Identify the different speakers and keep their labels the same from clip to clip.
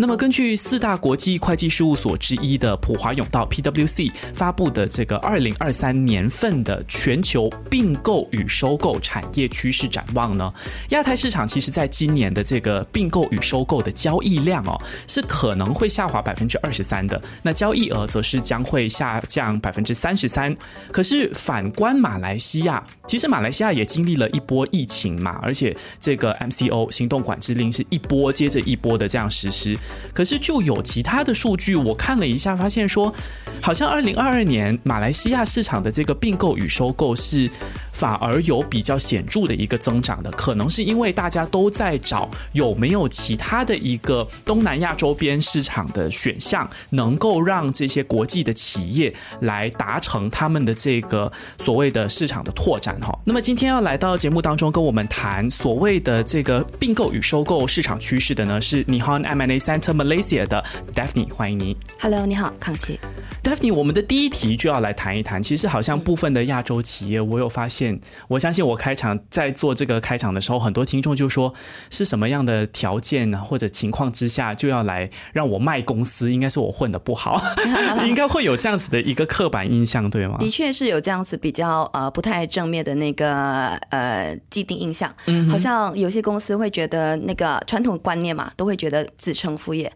Speaker 1: 那么，根据四大国际会计事务所之一的普华永道 （PwC） 发布的这个二零二三年份的全球并购与收购产业趋势展望呢，亚太市场其实在今年的这个并购与收购的交易量哦，是可能会下滑百分之二十三的，那交易额则是将会下降百分之三十三。可是反观马来西亚，其实马来西亚也经历了一波疫情嘛，而且这个 MCO 行动管制令是一波接着一波的这样实施。可是就有其他的数据，我看了一下，发现说，好像二零二二年马来西亚市场的这个并购与收购是。反而有比较显著的一个增长的，可能是因为大家都在找有没有其他的一个东南亚周边市场的选项，能够让这些国际的企业来达成他们的这个所谓的市场的拓展哈。那么今天要来到节目当中跟我们谈所谓的这个并购与收购市场趋势的呢，是 Nihon M&A Center Malaysia 的 Daphne，欢迎你。
Speaker 2: Hello，你好，康琪。
Speaker 1: Daphne，我们的第一题就要来谈一谈，其实好像部分的亚洲企业，我有发现。我相信我开场在做这个开场的时候，很多听众就说是什么样的条件呢，或者情况之下就要来让我卖公司？应该是我混的不好，应该会有这样子的一个刻板印象，对吗？
Speaker 2: 的确是有这样子比较呃不太正面的那个呃既定印象，嗯，好像有些公司会觉得那个传统观念嘛，都会觉得子承父业。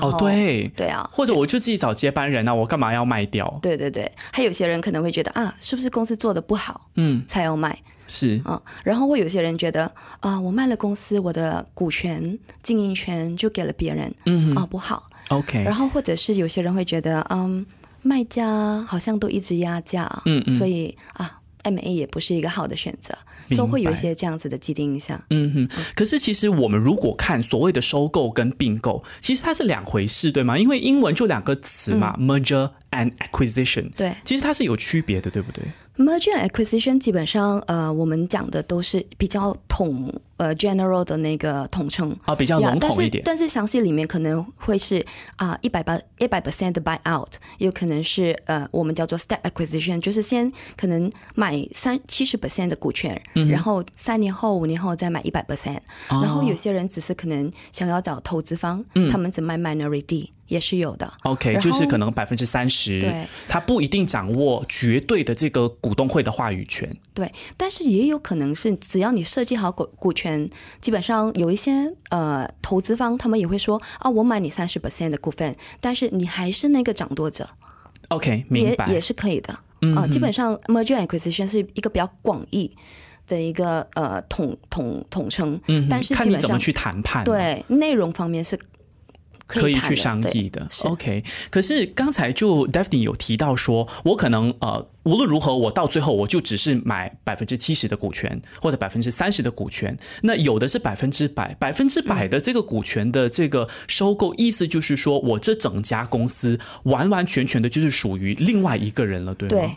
Speaker 1: 哦，对
Speaker 2: 对啊，
Speaker 1: 或者我就自己找接班人啊，我干嘛要卖掉？
Speaker 2: 对对对，还有些人可能会觉得啊，是不是公司做的不好，嗯，才要卖？
Speaker 1: 是
Speaker 2: 啊，然后会有些人觉得啊，我卖了公司，我的股权、经营权就给了别人，嗯啊，不好。
Speaker 1: OK，
Speaker 2: 然后或者是有些人会觉得，嗯，卖家好像都一直压价，嗯嗯，所以啊。M A 也不是一个好的选择，所以会有一些这样子的既定印象。
Speaker 1: 嗯哼，可是其实我们如果看所谓的收购跟并购，其实它是两回事，对吗？因为英文就两个词嘛，merger and acquisition。
Speaker 2: 对，
Speaker 1: 其实它是有区别的，对不对
Speaker 2: ？Merger acquisition 基本上，呃，我们讲的都是比较统，呃，general 的那个统称
Speaker 1: 啊，比较笼统一点。
Speaker 2: 但是详细里面可能会是啊，一百八一百 percent 的 buy out，也有可能是呃，我们叫做 step acquisition，就是先可能买三七十 percent 的股权，然后三年后、五年后再买一百 percent。然后有些人只是可能想要找投资方，他们只卖 minority。也是有的
Speaker 1: ，OK，就是可能百分之三十，
Speaker 2: 对，
Speaker 1: 他不一定掌握绝对的这个股东会的话语权，
Speaker 2: 对，但是也有可能是只要你设计好股股权，基本上有一些呃投资方他们也会说啊，我买你三十 percent 的股份，但是你还是那个掌舵者
Speaker 1: ，OK，明白，
Speaker 2: 也是可以的，嗯啊，基本上 merger acquisition 是一个比较广义的一个呃统统统称，嗯，但是
Speaker 1: 看你怎么去谈判，
Speaker 2: 对，内容方面是。
Speaker 1: 可以去商议的，OK。可是刚才就 Daphne 有提到说，我可能呃无论如何，我到最后我就只是买百分之七十的股权或者百分之三十的股权。那有的是百分之百，百分之百的这个股权的这个收购，意思就是说我这整家公司完完全全的就是属于另外一个人了，对吗？
Speaker 2: 对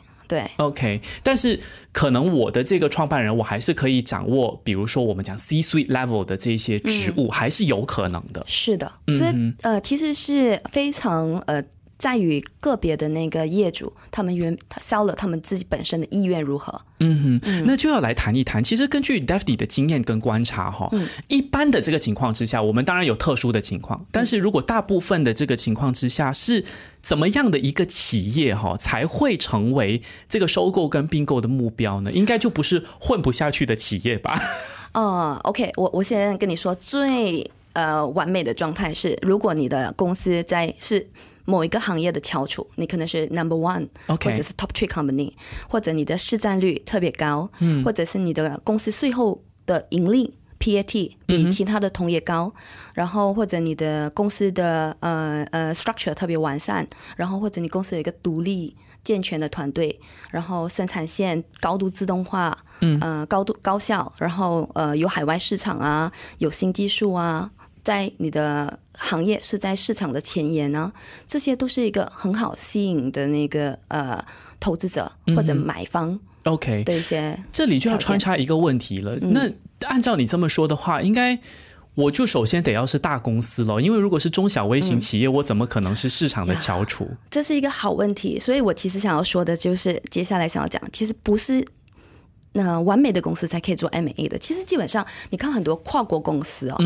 Speaker 1: ，OK，但是可能我的这个创办人，我还是可以掌握，比如说我们讲 C-suite level 的这些职务，还是有可能的。
Speaker 2: 是的，这呃，其实是非常呃。在于个别的那个业主，他们原销了他们自己本身的意愿如何？
Speaker 1: 嗯哼，那就要来谈一谈。其实根据 Daphne 的经验跟观察，哈，一般的这个情况之下，我们当然有特殊的情况，但是如果大部分的这个情况之下，是怎么样的一个企业哈才会成为这个收购跟并购的目标呢？应该就不是混不下去的企业吧？
Speaker 2: 哦，OK，我我先跟你说，最呃完美的状态是，如果你的公司在是。某一个行业的翘楚，你可能是 number one，或者是 top three company，或者你的市占率特别高，或者是你的公司税后的盈利 PAT 比其他的同业高，然后或者你的公司的呃呃 structure 特别完善，然后或者你公司有一个独立健全的团队，然后生产线高度自动化，嗯，呃高度高效，然后呃有海外市场啊，有新技术啊。在你的行业是在市场的前沿呢，这些都是一个很好吸引的那个呃投资者或者买方。
Speaker 1: OK
Speaker 2: 的一些，
Speaker 1: 这里就要穿插一个问题了。那按照你这么说的话，应该我就首先得要是大公司了，因为如果是中小微型企业，我怎么可能是市场的翘楚？
Speaker 2: 这是一个好问题，所以我其实想要说的就是，接下来想要讲，其实不是那完美的公司才可以做 M A 的。其实基本上，你看很多跨国公司哦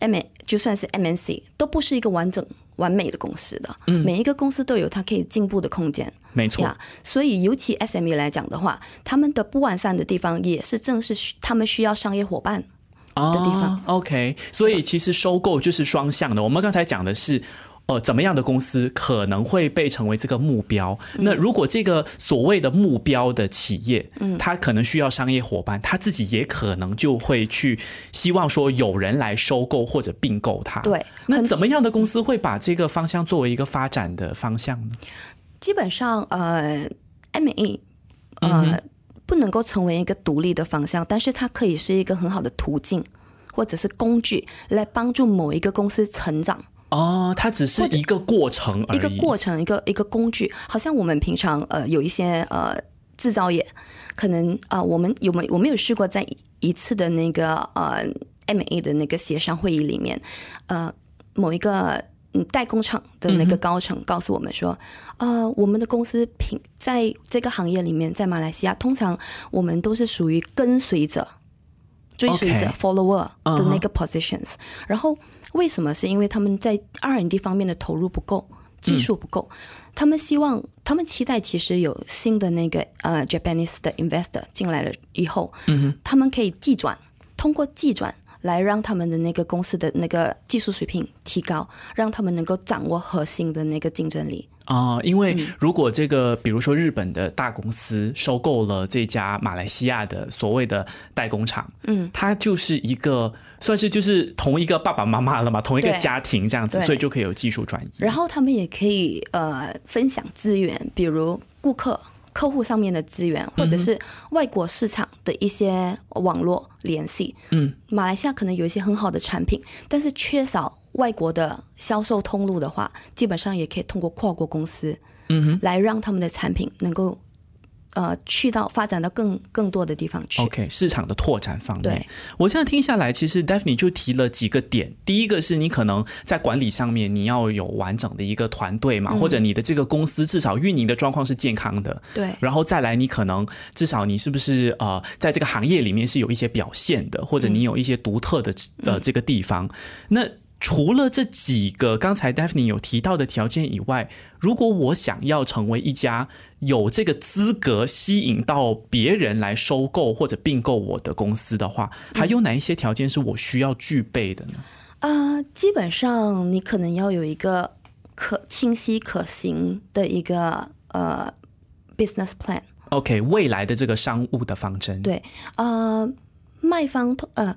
Speaker 2: ，M A 就算是 M N C 都不是一个完整完美的公司的，每一个公司都有它可以进步的空间。
Speaker 1: 没错，
Speaker 2: 所以尤其 S M E 来讲的话，他们的不完善的地方也是正是他们需要商业伙伴。的地方
Speaker 1: ，OK，所以其实收购就是双向的。我们刚才讲的是，呃，怎么样的公司可能会被成为这个目标？那如果这个所谓的目标的企业，嗯，它可能需要商业伙伴，他自己也可能就会去希望说有人来收购或者并购它。
Speaker 2: 对，
Speaker 1: 那怎么样的公司会把这个方向作为一个发展的方向呢？
Speaker 2: 基本上，呃，M&A，呃。不能够成为一个独立的方向，但是它可以是一个很好的途径，或者是工具来帮助某一个公司成长。
Speaker 1: 哦，它只是一个过程而
Speaker 2: 已，一个过程，一个一个工具。好像我们平常呃有一些呃制造业，可能啊我们有没我们有试过在一次的那个呃 M A 的那个协商会议里面，呃某一个。代工厂的那个高层告诉我们说：“呃，我们的公司平在这个行业里面，在马来西亚，通常我们都是属于跟随者、追随者 （follower） 的那个 positions。然后为什么？是因为他们在 R&D 方面的投入不够，技术不够。他们希望，他们期待，其实有新的那个呃 Japanese 的 investor 进来了以后，嗯他们可以寄转，通过寄转。”来让他们的那个公司的那个技术水平提高，让他们能够掌握核心的那个竞争力
Speaker 1: 啊！因为如果这个，比如说日本的大公司收购了这家马来西亚的所谓的代工厂，嗯，它就是一个算是就是同一个爸爸妈妈了嘛，同一个家庭这样子，所以就可以有技术转移。
Speaker 2: 然后他们也可以呃分享资源，比如顾客。客户上面的资源，或者是外国市场的一些网络联系。嗯，马来西亚可能有一些很好的产品，但是缺少外国的销售通路的话，基本上也可以通过跨国公司，嗯哼，来让他们的产品能够。呃，去到发展到更更多的地方去。
Speaker 1: OK，市场的拓展方面。
Speaker 2: 对，
Speaker 1: 我这样听下来，其实 Daphne 就提了几个点。第一个是你可能在管理上面，你要有完整的一个团队嘛，或者你的这个公司至少运营的状况是健康的。
Speaker 2: 对。
Speaker 1: 然后再来，你可能至少你是不是呃，在这个行业里面是有一些表现的，或者你有一些独特的呃这个地方。那除了这几个刚才 Daphne 有提到的条件以外，如果我想要成为一家有这个资格吸引到别人来收购或者并购我的公司的话，还有哪一些条件是我需要具备的呢？
Speaker 2: 啊，基本上你可能要有一个可清晰可行的一个呃 business plan。
Speaker 1: OK，未来的这个商务的方针。
Speaker 2: 对，呃，卖方通呃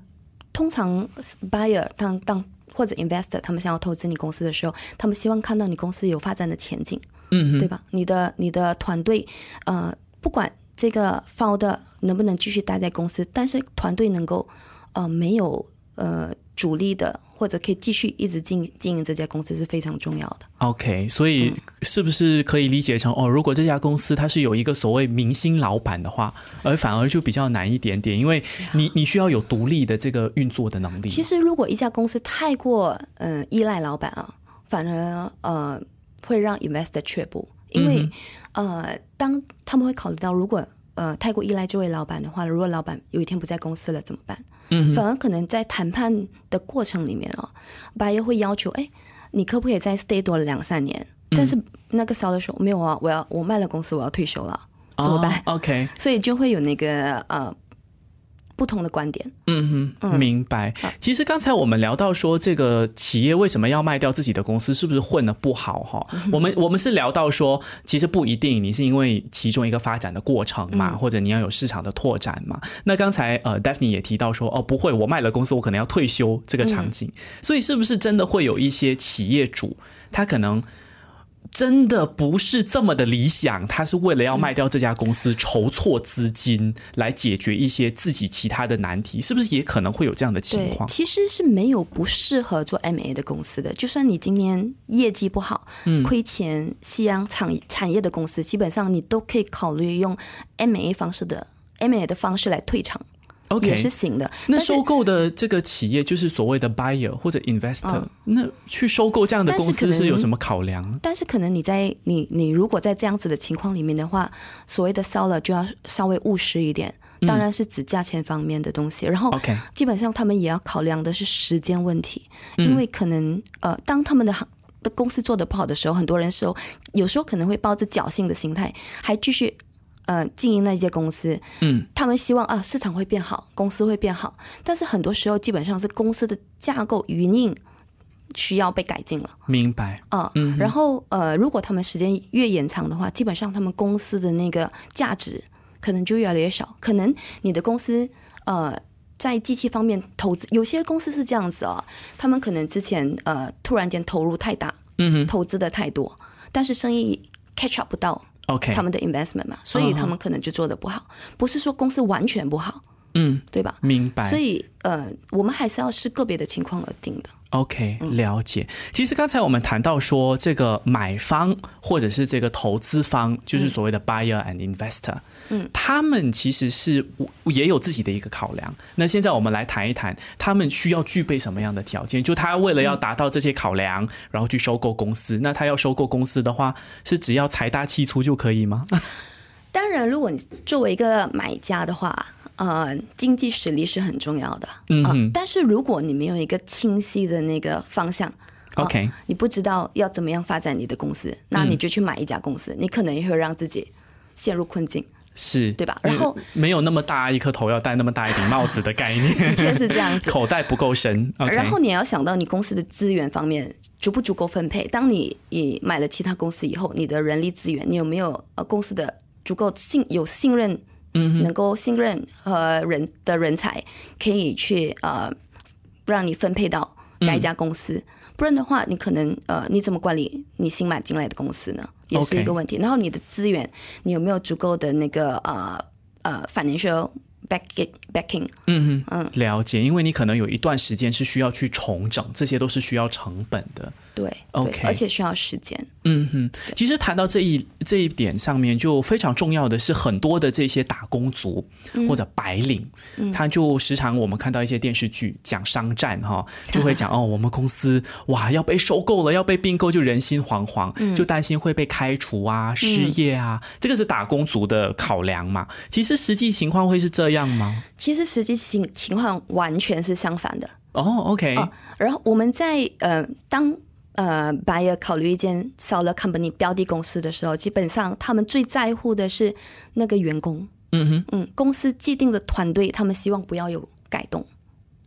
Speaker 2: 通常 buyer 当当。或者 investor 他们想要投资你公司的时候，他们希望看到你公司有发展的前景，嗯，对吧？你的你的团队，呃，不管这个 founder 能不能继续待在公司，但是团队能够，呃，没有呃主力的。或者可以继续一直经经营这家公司是非常重要的。
Speaker 1: OK，所以是不是可以理解成哦，如果这家公司它是有一个所谓明星老板的话，而反而就比较难一点点，因为你你需要有独立的这个运作的能力。
Speaker 2: 其实，如果一家公司太过呃依赖老板啊，反而呃会让 investor 却步，因为呃当他们会考虑到，如果呃太过依赖这位老板的话，如果老板有一天不在公司了怎么办？嗯，反而可能在谈判的过程里面哦，buyer 会要求，哎，你可不可以再 stay 多两三年？但是那个 seller 说没有啊，我要我卖了公司，我要退休了，怎么办
Speaker 1: ？OK，
Speaker 2: 所以就会有那个呃。不同的观点，
Speaker 1: 嗯哼，明白。其实刚才我们聊到说，这个企业为什么要卖掉自己的公司，是不是混的不好？哈，我们我们是聊到说，其实不一定，你是因为其中一个发展的过程嘛，或者你要有市场的拓展嘛。那刚才呃，Daphne 也提到说，哦，不会，我卖了公司，我可能要退休这个场景。所以是不是真的会有一些企业主，他可能？真的不是这么的理想，他是为了要卖掉这家公司筹措资金，来解决一些自己其他的难题，是不是也可能会有这样的情况？
Speaker 2: 其实是没有不适合做 M A 的公司的，就算你今年业绩不好、亏钱、夕阳产产业的公司，基本上你都可以考虑用 M A 方式的 M A 的方式来退场。也是行的。
Speaker 1: 那收购的这个企业就是所谓的 buyer 或者 investor，那去收购这样的公司是有什么考量？
Speaker 2: 但是可能你在你你如果在这样子的情况里面的话，所谓的 seller 就要稍微务实一点，当然是指价钱方面的东西。然后基本上他们也要考量的是时间问题，因为可能呃，当他们的行的公司做的不好的时候，很多人时候有时候可能会抱着侥幸的心态，还继续。呃，经营那些公司，嗯，他们希望啊，市场会变好，公司会变好，但是很多时候基本上是公司的架构、运营需要被改进了。
Speaker 1: 明白
Speaker 2: 啊，嗯，然后呃，如果他们时间越延长的话，基本上他们公司的那个价值可能就越来越少。可能你的公司呃，在机器方面投资，有些公司是这样子啊，他们可能之前呃突然间投入太大，嗯哼，投资的太多，但是生意 catch up 不到。
Speaker 1: OK，
Speaker 2: 他们的 investment 嘛，所以他们可能就做的不好，不是说公司完全不好，嗯，对吧？
Speaker 1: 明白。
Speaker 2: 所以呃，我们还是要视个别的情况而定的。
Speaker 1: OK，了解。其实刚才我们谈到说，这个买方或者是这个投资方，就是所谓的 buyer and investor，嗯，他们其实是也有自己的一个考量。那现在我们来谈一谈，他们需要具备什么样的条件？就他为了要达到这些考量，然后去收购公司。那他要收购公司的话，是只要财大气粗就可以吗？
Speaker 2: 当然，如果你作为一个买家的话。呃，经济实力是很重要的，嗯，但是如果你没有一个清晰的那个方向
Speaker 1: ，OK，
Speaker 2: 你不知道要怎么样发展你的公司，那你就去买一家公司，你可能也会让自己陷入困境，
Speaker 1: 是
Speaker 2: 对吧？然后
Speaker 1: 没有那么大一颗头要戴那么大一顶帽子的概念，
Speaker 2: 的确是这样子，
Speaker 1: 口袋不够深。
Speaker 2: 然后你也要想到你公司的资源方面足不足够分配。当你你买了其他公司以后，你的人力资源，你有没有呃公司的足够信有信任？嗯，能够信任和人的人才，可以去呃让你分配到该家公司，不然的话，你可能呃你怎么管理你新买进来的公司呢？也是一个问题。然后你的资源，你有没有足够的那个呃呃 financial？backing backing，
Speaker 1: 嗯哼，嗯，了解，因为你可能有一段时间是需要去重整，这些都是需要成本的，
Speaker 2: 对，OK，而且需要时间，
Speaker 1: 嗯哼。其实谈到这一这一点上面，就非常重要的是，很多的这些打工族或者白领，他就时常我们看到一些电视剧讲商战哈，就会讲哦，我们公司哇要被收购了，要被并购，就人心惶惶，就担心会被开除啊、失业啊，这个是打工族的考量嘛。其实实际情况会是这样。样吗？
Speaker 2: 其实实际情情况完全是相反的
Speaker 1: 哦。OK，
Speaker 2: 然后我们在呃当呃 buyer 考虑一间 seller company 标的公司的时候，基本上他们最在乎的是那个员工。嗯哼，嗯，公司既定的团队，他们希望不要有改动。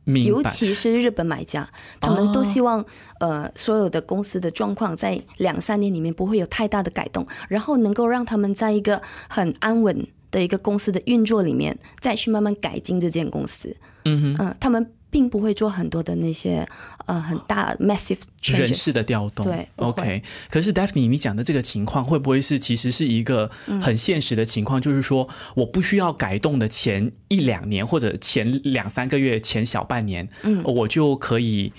Speaker 2: 尤其是日本买家，他们都希望呃所有的公司的状况在两三年里面不会有太大的改动，然后能够让他们在一个很安稳。的一个公司的运作里面，再去慢慢改进这间公司。嗯哼，嗯，他们并不会做很多的那些呃很大 massive
Speaker 1: 人事的调动。
Speaker 2: 对
Speaker 1: ，OK。可是 Daphne，你讲的这个情况会不会是其实是一个很现实的情况？就是说，我不需要改动的前一两年或者前两三个月、前小半年，嗯，我就可以。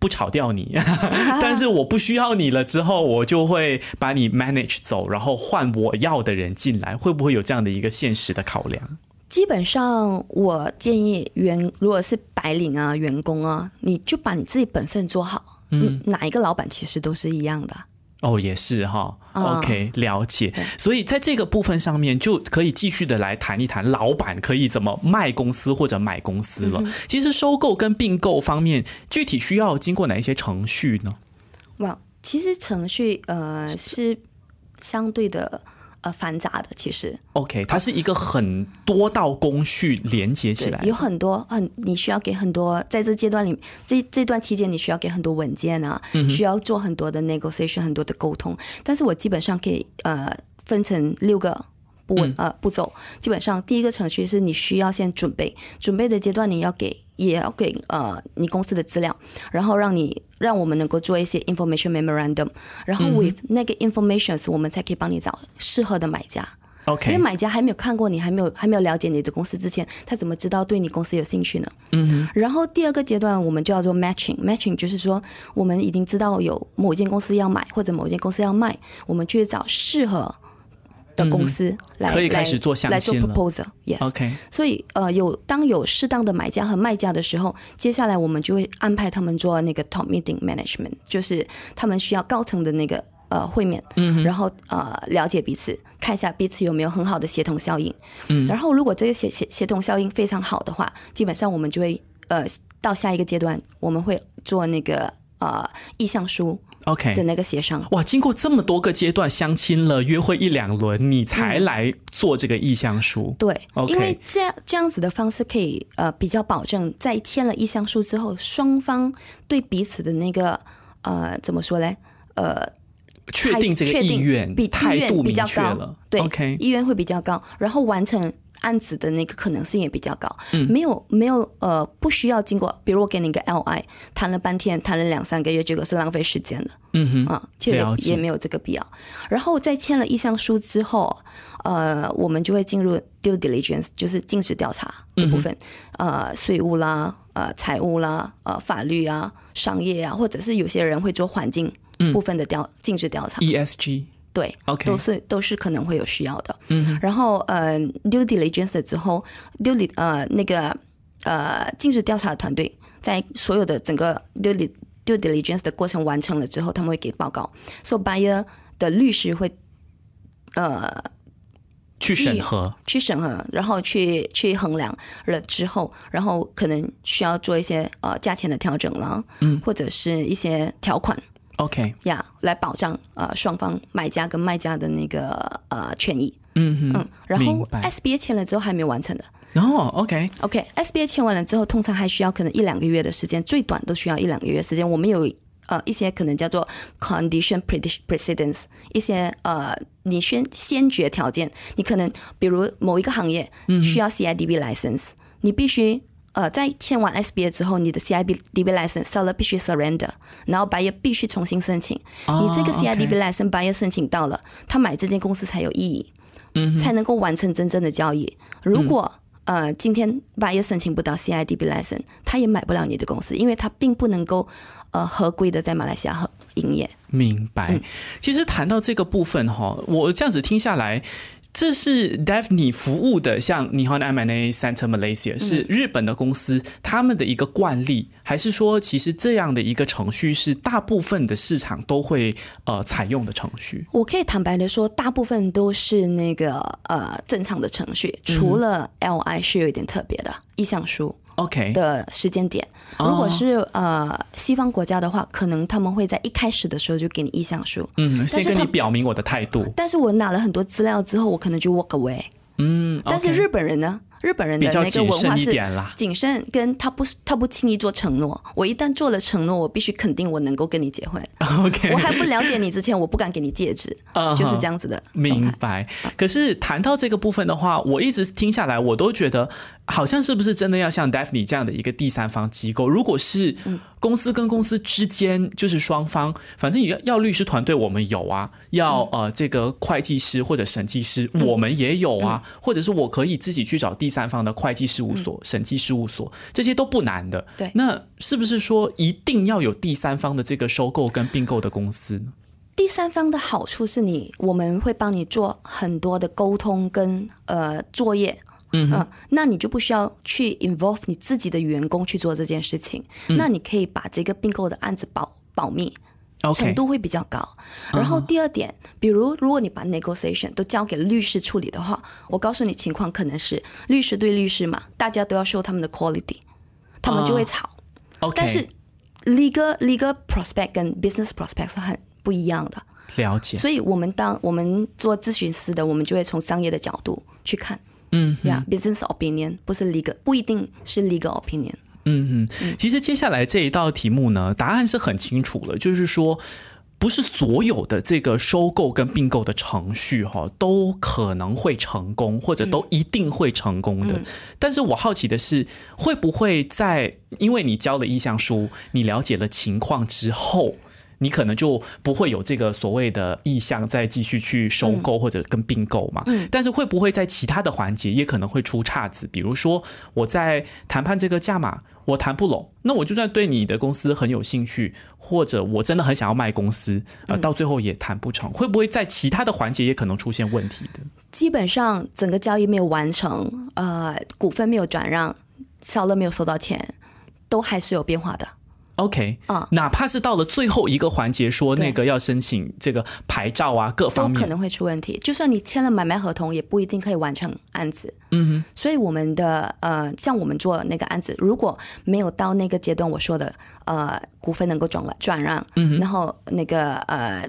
Speaker 1: 不炒掉你，但是我不需要你了之后，我就会把你 manage 走，然后换我要的人进来，会不会有这样的一个现实的考量？
Speaker 2: 基本上，我建议员如果是白领啊，员工啊，你就把你自己本分做好。嗯，哪一个老板其实都是一样的。
Speaker 1: 哦，也是哈，OK，了解。所以在这个部分上面，就可以继续的来谈一谈，老板可以怎么卖公司或者买公司了。其实收购跟并购方面，具体需要经过哪一些程序呢？
Speaker 2: 哇，其实程序呃是相对的。呃，繁杂的其实
Speaker 1: ，OK，它是一个很多道工序连接起来，
Speaker 2: 有很多很你需要给很多，在这阶段里，这这段期间你需要给很多文件啊，需要做很多的 negotiation，很多的沟通。但是我基本上可以呃分成六个步呃步骤，基本上第一个程序是你需要先准备，准备的阶段你要给。也要给呃你公司的资料，然后让你让我们能够做一些 information memorandum，然后 with 那个 informations 我们才可以帮你找适合的买家。
Speaker 1: OK，
Speaker 2: 因为买家还没有看过你，还没有还没有了解你的公司之前，他怎么知道对你公司有兴趣呢？嗯。然后第二个阶段我们就要做 matching，matching 就是说我们已经知道有某一间公司要买或者某一间公司要卖，我们去找适合的公司来
Speaker 1: 可以开始做
Speaker 2: 来做 proposal，yes。
Speaker 1: OK，
Speaker 2: 所以呃，有当有适当的买家和卖家的时候，接下来我们就会安排他们做那个 top meeting management，就是他们需要高层的那个呃会面，嗯，然后呃了解彼此，看一下彼此有没有很好的协同效应，嗯，然后如果这个协协协同效应非常好的话，基本上我们就会呃到下一个阶段，我们会做那个呃意向书。
Speaker 1: OK
Speaker 2: 的那个协商
Speaker 1: 哇，经过这么多个阶段相亲了，约会一两轮，你才来做这个意向书。
Speaker 2: 对，因为这样这样子的方式可以呃比较保证，在签了意向书之后，双方对彼此的那个呃怎么说嘞？呃，
Speaker 1: 确定这个意愿
Speaker 2: 比
Speaker 1: 态度
Speaker 2: 比较高
Speaker 1: 了，
Speaker 2: 对
Speaker 1: ，OK，
Speaker 2: 意愿会比较高，然后完成。案子的那个可能性也比较高，没有没有呃，不需要经过，比如我给你一个 LI，谈了半天，谈了两三个月，结果是浪费时间的，
Speaker 1: 嗯
Speaker 2: 哼啊，其实也没有这个必要。然后在签了意向书之后，呃，我们就会进入 due diligence，就是尽职调查的部分，呃，税务啦，呃，财务啦，呃，法律啊，商业啊，或者是有些人会做环境部分的调尽职调查
Speaker 1: ，ESG。
Speaker 2: 对
Speaker 1: ，OK，
Speaker 2: 都是都是可能会有需要的。嗯，然后呃，due diligence 之后，due 呃那个呃尽职调查团队在所有的整个 due due diligence 的过程完成了之后，他们会给报告。So buyer 的律师会呃
Speaker 1: 去审核，
Speaker 2: 去审核，然后去去衡量了之后，然后可能需要做一些呃价钱的调整了，嗯，或者是一些条款。
Speaker 1: OK，
Speaker 2: 呀，来保障呃双方买家跟卖家的那个呃权益。
Speaker 1: 嗯
Speaker 2: 嗯，然后 SBA 签了之后还没有完成的。
Speaker 1: 哦，OK，OK，SBA
Speaker 2: 签完了之后，通常还需要可能一两个月的时间，最短都需要一两个月时间。我们有呃一些可能叫做 condition precedence，一些呃你先先决条件，你可能比如某一个行业需要 CIDB license，你必须。呃，在签完 SBA 之后，你的 CIB DB license seller 必须 surrender，然后 buyer 必须重新申请。你这个 CIDB license buyer 申请到了，他买这间公司才有意义，嗯，才能够完成真正的交易。如果呃今天 buyer 申请不到 CIDB license，他也买不了你的公司，因为他并不能够呃合规的在马来西亚和营业。
Speaker 1: 明白。其实谈到这个部分哈，我这样子听下来。这是 Daphne 服务的，像 Nihon M&A Center Malaysia 是日本的公司，他们的一个惯例，还是说其实这样的一个程序是大部分的市场都会呃采用的程序？
Speaker 2: 我可以坦白的说，大部分都是那个呃正常的程序，除了 LI 是有一点特别的意向书。
Speaker 1: OK
Speaker 2: 的时间点，如果是呃西方国家的话，可能他们会在一开始的时候就给你意向书，
Speaker 1: 嗯，先跟你表明我的态度。
Speaker 2: 但是我拿了很多资料之后，我可能就 walk away，
Speaker 1: 嗯，
Speaker 2: 但是日本人呢？日本人的那个文化是谨
Speaker 1: 慎，
Speaker 2: 跟他不他不轻易做承诺。我一旦做了承诺，我必须肯定我能够跟你结婚。
Speaker 1: OK，
Speaker 2: 我还不了解你之前，我不敢给你戒指，就是这样子的。
Speaker 1: 明白。可是谈到这个部分的话，我一直听下来，我都觉得好像是不是真的要像 Daphne 这样的一个第三方机构？如果是公司跟公司之间，就是双方，反正要要律师团队，我们有啊；要呃这个会计师或者审计师，我们也有啊；或者是我可以自己去找第。第三方的会计事务所、审计事务所，这些都不难的。
Speaker 2: 对，
Speaker 1: 那是不是说一定要有第三方的这个收购跟并购的公司呢？
Speaker 2: 第三方的好处是你，我们会帮你做很多的沟通跟呃作业，
Speaker 1: 嗯，
Speaker 2: 那你就不需要去 involve 你自己的员工去做这件事情。那你可以把这个并购的案子保保密。程度会比较高，然后第二点，比如如果你把 negotiation 都交给律师处理的话，我告诉你情况可能是律师对律师嘛，大家都要 show 他们的 quality，他们就会吵。但是 legal legal prospect 跟 business prospect 是很不一样的。
Speaker 1: 了解。
Speaker 2: 所以我们当我们做咨询师的，我们就会从商业的角度去看。
Speaker 1: 嗯，
Speaker 2: 呀，business opinion 不是 legal，不一定是 legal opinion。
Speaker 1: 嗯嗯，其实接下来这一道题目呢，答案是很清楚了，就是说，不是所有的这个收购跟并购的程序哈，都可能会成功，或者都一定会成功的。但是我好奇的是，会不会在因为你交了意向书，你了解了情况之后，你可能就不会有这个所谓的意向再继续去收购或者跟并购嘛。嗯。但是会不会在其他的环节也可能会出岔子？比如说我在谈判这个价码我谈不拢，那我就算对你的公司很有兴趣，或者我真的很想要卖公司，呃，到最后也谈不成。会不会在其他的环节也可能出现问题的？
Speaker 2: 基本上整个交易没有完成，呃，股份没有转让，小乐没有收到钱，都还是有变化的。
Speaker 1: OK，啊，哪怕是到了最后一个环节，说那个要申请这个牌照啊，各方面
Speaker 2: 可能会出问题。就算你签了买卖合同，也不一定可以完成案子。嗯哼，所以我们的呃，像我们做那个案子，如果没有到那个阶段，我说的呃，股份能够转转让，嗯然后那个呃。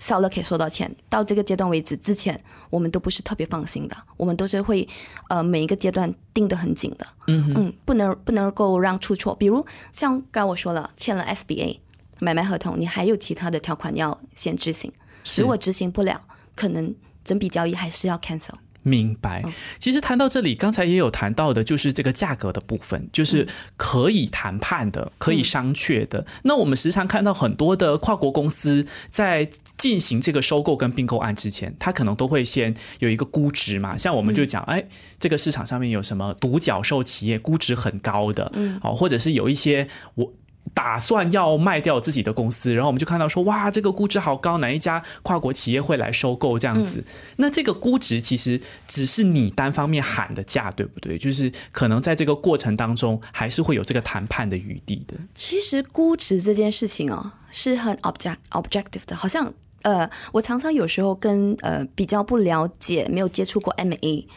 Speaker 2: 销了可以收到钱，到这个阶段为止之前，我们都不是特别放心的。我们都是会，呃，每一个阶段盯得很紧的。嗯嗯，不能不能够让出错。比如像刚我说了，签了 SBA 买卖合同，你还有其他的条款要先执行。如果执行不了，可能整笔交易还是要 cancel。
Speaker 1: 明白。其实谈到这里，刚才也有谈到的，就是这个价格的部分，就是可以谈判的、可以商榷的。那我们时常看到很多的跨国公司在进行这个收购跟并购案之前，他可能都会先有一个估值嘛。像我们就讲，哎，这个市场上面有什么独角兽企业，估值很高的，嗯，哦，或者是有一些我。打算要卖掉自己的公司，然后我们就看到说，哇，这个估值好高，哪一家跨国企业会来收购这样子？那这个估值其实只是你单方面喊的价，对不对？就是可能在这个过程当中，还是会有这个谈判的余地的。
Speaker 2: 其实估值这件事情哦，是很 object objective 的，好像。呃，我常常有时候跟呃比较不了解、没有接触过 M A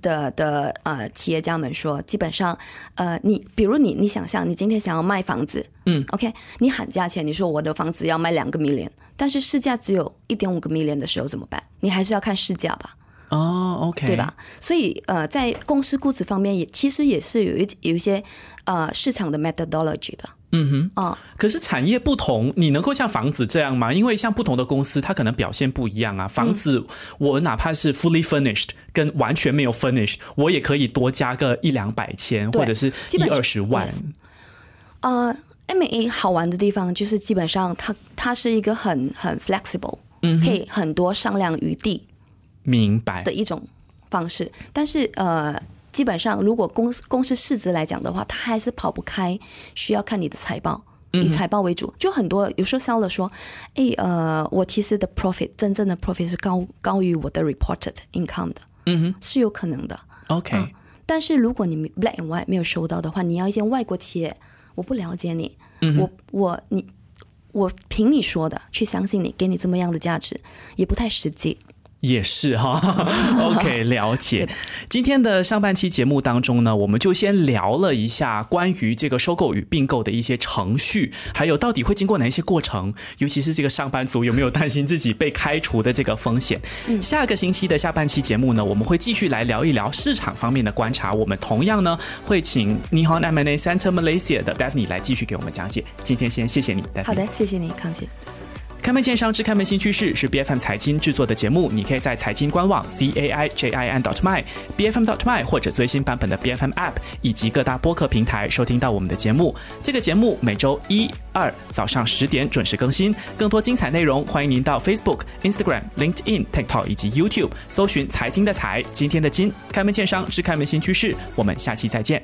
Speaker 2: 的的呃企业家们说，基本上呃，你比如你你想象你今天想要卖房子，嗯，OK，你喊价钱，你说我的房子要卖两个 million，但是市价只有一点五个 million 的时候怎么办？你还是要看市价吧。
Speaker 1: 哦，OK，
Speaker 2: 对吧？所以呃，在公司估值方面也其实也是有一有一些呃市场的 methodology 的。
Speaker 1: 嗯哼，哦，可是产业不同，你能够像房子这样吗？因为像不同的公司，它可能表现不一样啊。房子，我哪怕是 fully furnished，跟完全没有 furnished，我也可以多加个一两百千，或者是一二十万。
Speaker 2: 呃，M A 好玩的地方就是基本上它它是一个很很 flexible，嗯，可以很多商量余地，
Speaker 1: 明白
Speaker 2: 的一种方式。但是呃。基本上，如果公司公司市值来讲的话，它还是跑不开，需要看你的财报，以财报为主。就很多有时候 seller 说，哎，呃，我其实的 profit 真正的 profit 是高高于我的 reported income 的，嗯哼，是有可能的。
Speaker 1: OK，
Speaker 2: 但是如果你 black and white 没有收到的话，你要一间外国企业，我不了解你，我我你我凭你说的去相信你，给你这么样的价值，也不太实际。
Speaker 1: 也是哈，OK，了解。今天的上半期节目当中呢，我们就先聊了一下关于这个收购与并购的一些程序，还有到底会经过哪一些过程，尤其是这个上班族有没有担心自己被开除的这个风险。嗯下个星期的下半期节目呢，我们会继续来聊一聊市场方面的观察。我们同样呢会请 Nihon M&A Center Malaysia 的 Daphne 来继续给我们讲解。今天先谢谢你，
Speaker 2: 好的，谢谢你，康姐。
Speaker 1: 开门见山之开门新趋势是 B F M 财经制作的节目，你可以在财经官网 c a i j i n dot my b f m dot my 或者最新版本的 B F M App 以及各大播客平台收听到我们的节目。这个节目每周一、二早上十点准时更新。更多精彩内容，欢迎您到 Facebook、Instagram、LinkedIn、TikTok 以及 YouTube 搜寻“财经的财，今天的金”。开门见山之开门新趋势，我们下期再见。